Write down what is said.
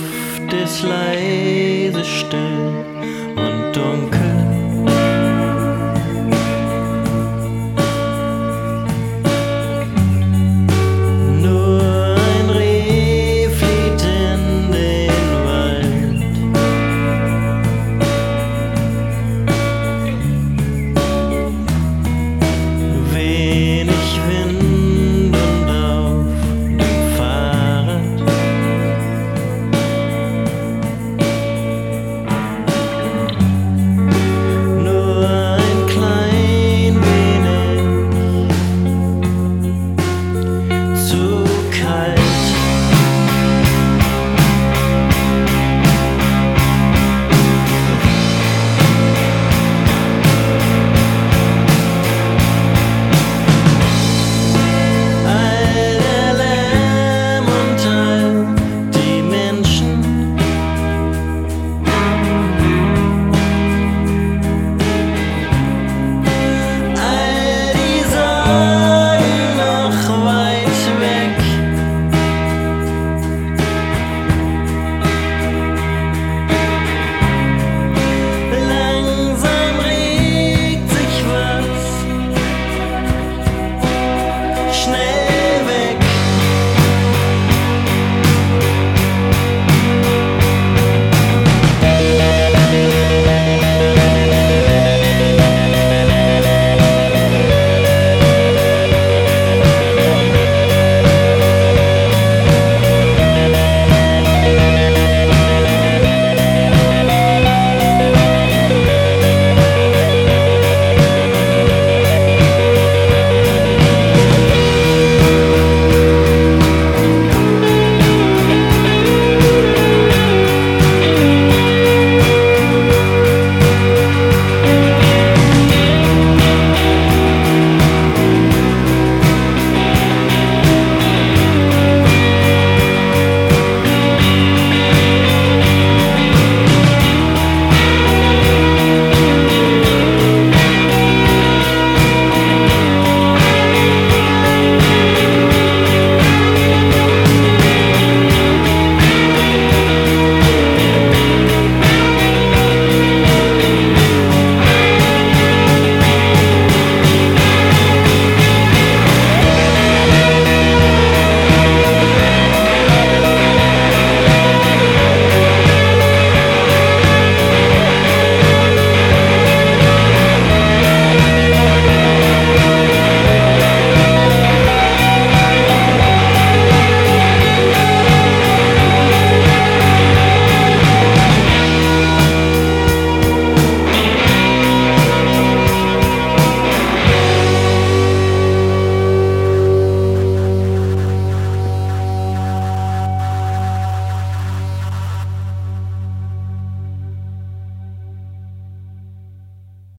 Luft ist leise still und dunkel.